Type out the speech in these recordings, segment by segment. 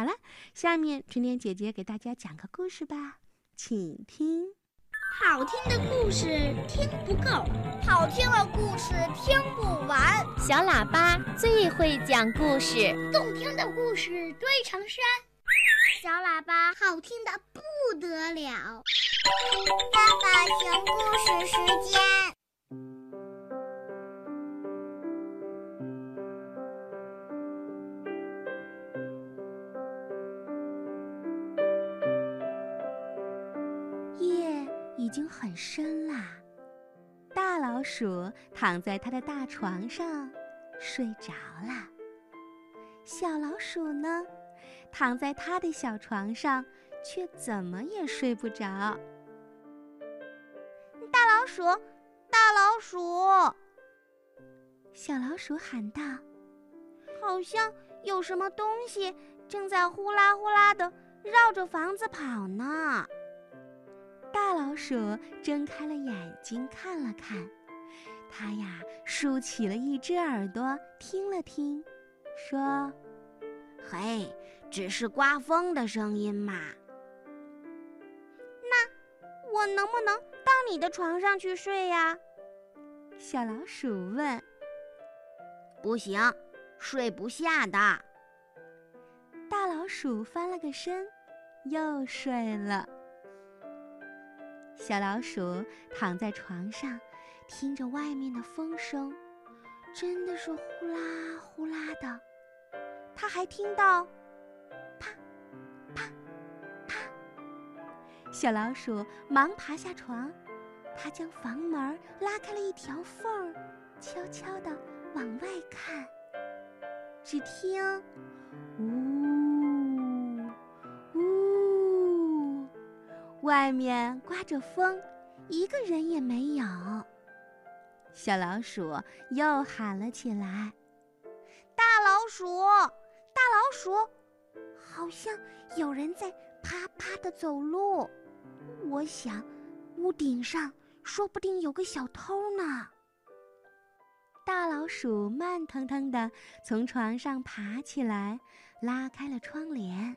好了，下面春天姐姐给大家讲个故事吧，请听。好听的故事听不够，好听的故事听不完。小喇叭最会讲故事，动听的故事堆成山。小喇叭好听的不得了。爸爸讲故事时间。真啦，大老鼠躺在它的大床上睡着了。小老鼠呢，躺在它的小床上，却怎么也睡不着。大老鼠，大老鼠！小老鼠喊道：“好像有什么东西正在呼啦呼啦的绕着房子跑呢。”大老鼠睁开了眼睛看了看，它呀竖起了一只耳朵听了听，说：“嘿，只是刮风的声音嘛。”那我能不能到你的床上去睡呀？小老鼠问。“不行，睡不下的。”大老鼠翻了个身，又睡了。小老鼠躺在床上，听着外面的风声，真的是呼啦呼啦的。它还听到啪啪啪。小老鼠忙爬下床，它将房门拉开了一条缝儿，悄悄地往外看。只听外面刮着风，一个人也没有。小老鼠又喊了起来：“大老鼠，大老鼠，好像有人在啪啪的走路。我想，屋顶上说不定有个小偷呢。”大老鼠慢腾腾地从床上爬起来，拉开了窗帘。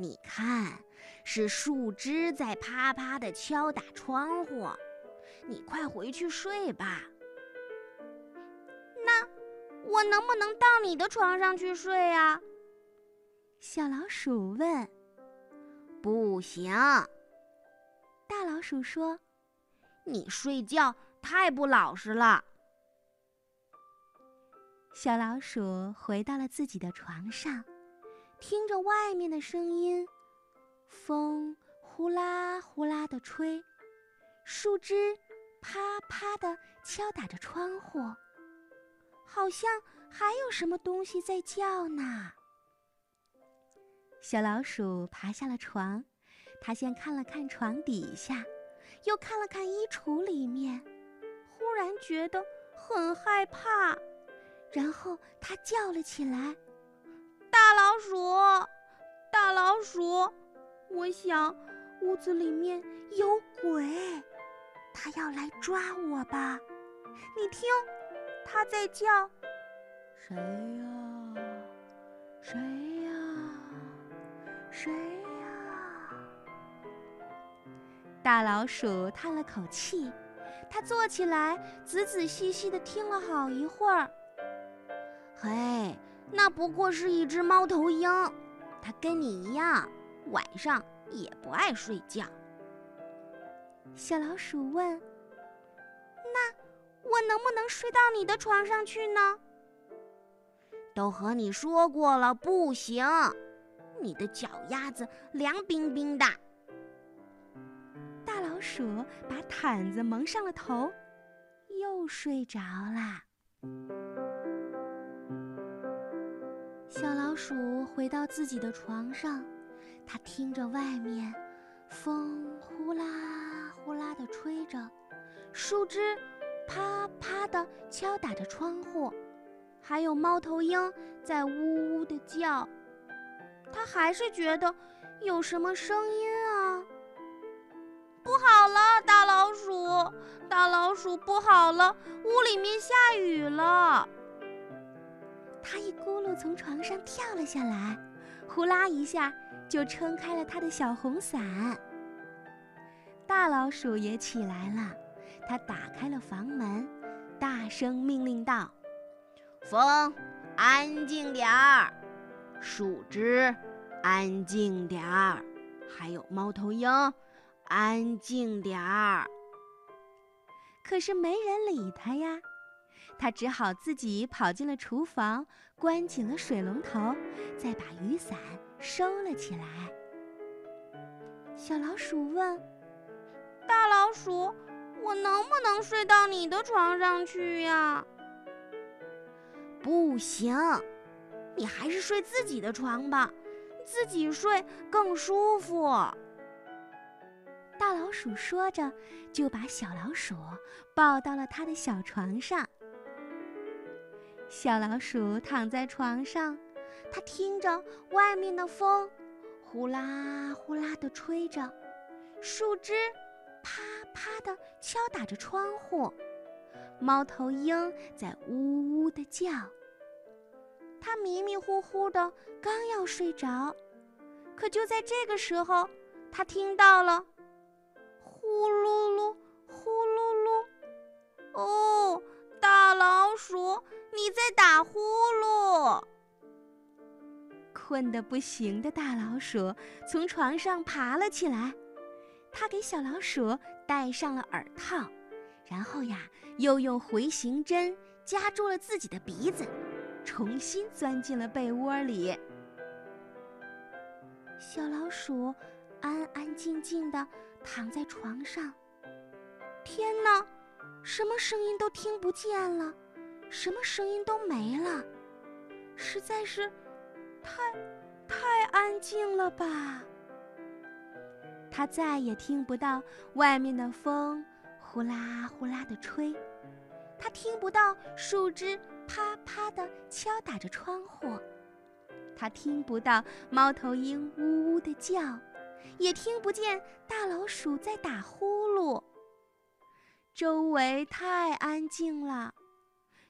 你看，是树枝在啪啪地敲打窗户。你快回去睡吧。那我能不能到你的床上去睡啊？小老鼠问。不行。大老鼠说：“你睡觉太不老实了。”小老鼠回到了自己的床上。听着外面的声音，风呼啦呼啦的吹，树枝啪啪的敲打着窗户，好像还有什么东西在叫呢。小老鼠爬下了床，它先看了看床底下，又看了看衣橱里面，忽然觉得很害怕，然后它叫了起来。大老鼠，大老鼠，我想屋子里面有鬼，它要来抓我吧？你听，它在叫，谁呀？谁呀？谁呀？大老鼠叹了口气，它坐起来，仔仔细细的听了好一会儿。嘿。那不过是一只猫头鹰，它跟你一样，晚上也不爱睡觉。小老鼠问：“那我能不能睡到你的床上去呢？”都和你说过了，不行，你的脚丫子凉冰冰的。大老鼠把毯子蒙上了头，又睡着了。小老鼠回到自己的床上，它听着外面风呼啦呼啦地吹着，树枝啪啪地敲打着窗户，还有猫头鹰在呜呜地叫。它还是觉得有什么声音啊！不好了，大老鼠，大老鼠，不好了，屋里面下雨了。他一咕噜从床上跳了下来，呼啦一下就撑开了他的小红伞。大老鼠也起来了，它打开了房门，大声命令道：“风，安静点儿；树枝，安静点儿；还有猫头鹰，安静点儿。”可是没人理他呀，他只好自己跑进了厨房，关紧了水龙头，再把雨伞收了起来。小老鼠问。大老鼠，我能不能睡到你的床上去呀？不行，你还是睡自己的床吧，自己睡更舒服。大老鼠说着，就把小老鼠抱到了他的小床上。小老鼠躺在床上，它听着外面的风，呼啦呼啦地吹着，树枝。啪啪地敲打着窗户，猫头鹰在呜呜地叫。它迷迷糊糊的，刚要睡着，可就在这个时候，它听到了困得不行的大老鼠从床上爬了起来。他给小老鼠戴上了耳套，然后呀，又用回形针夹住了自己的鼻子，重新钻进了被窝里。小老鼠安安静静地躺在床上。天哪，什么声音都听不见了，什么声音都没了，实在是太太安静了吧！它再也听不到外面的风呼啦呼啦的吹，它听不到树枝啪啪的敲打着窗户，它听不到猫头鹰呜呜的叫，也听不见大老鼠在打呼噜。周围太安静了，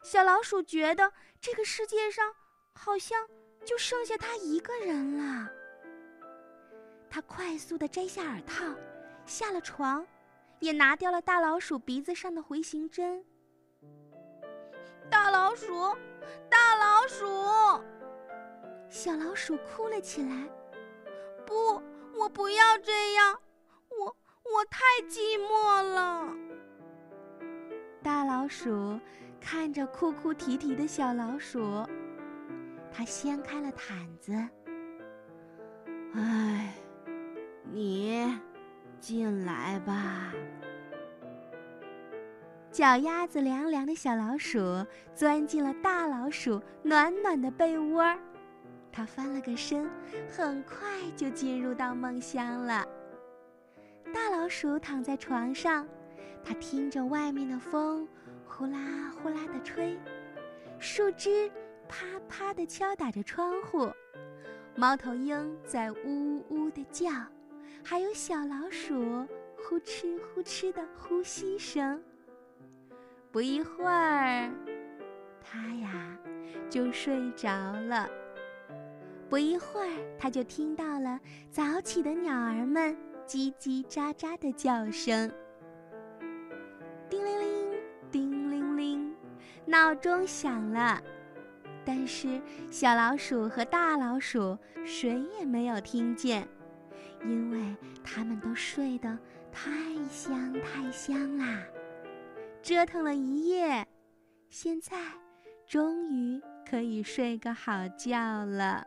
小老鼠觉得这个世界上好像就剩下他一个人了。他快速地摘下耳套，下了床，也拿掉了大老鼠鼻子上的回形针。大老鼠，大老鼠，小老鼠哭了起来。不，我不要这样，我我太寂寞了。大老鼠看着哭哭啼啼的小老鼠，它掀开了毯子。唉。你进来吧。脚丫子凉凉的小老鼠钻进了大老鼠暖暖的被窝，它翻了个身，很快就进入到梦乡了。大老鼠躺在床上，它听着外面的风呼啦呼啦的吹，树枝啪啪的敲打着窗户，猫头鹰在呜呜的叫。还有小老鼠呼哧呼哧的呼吸声。不一会儿，它呀就睡着了。不一会儿，它就听到了早起的鸟儿们叽叽喳喳的叫声。叮铃铃，叮铃铃，闹钟响了。但是小老鼠和大老鼠谁也没有听见。因为他们都睡得太香太香啦，折腾了一夜，现在终于可以睡个好觉了。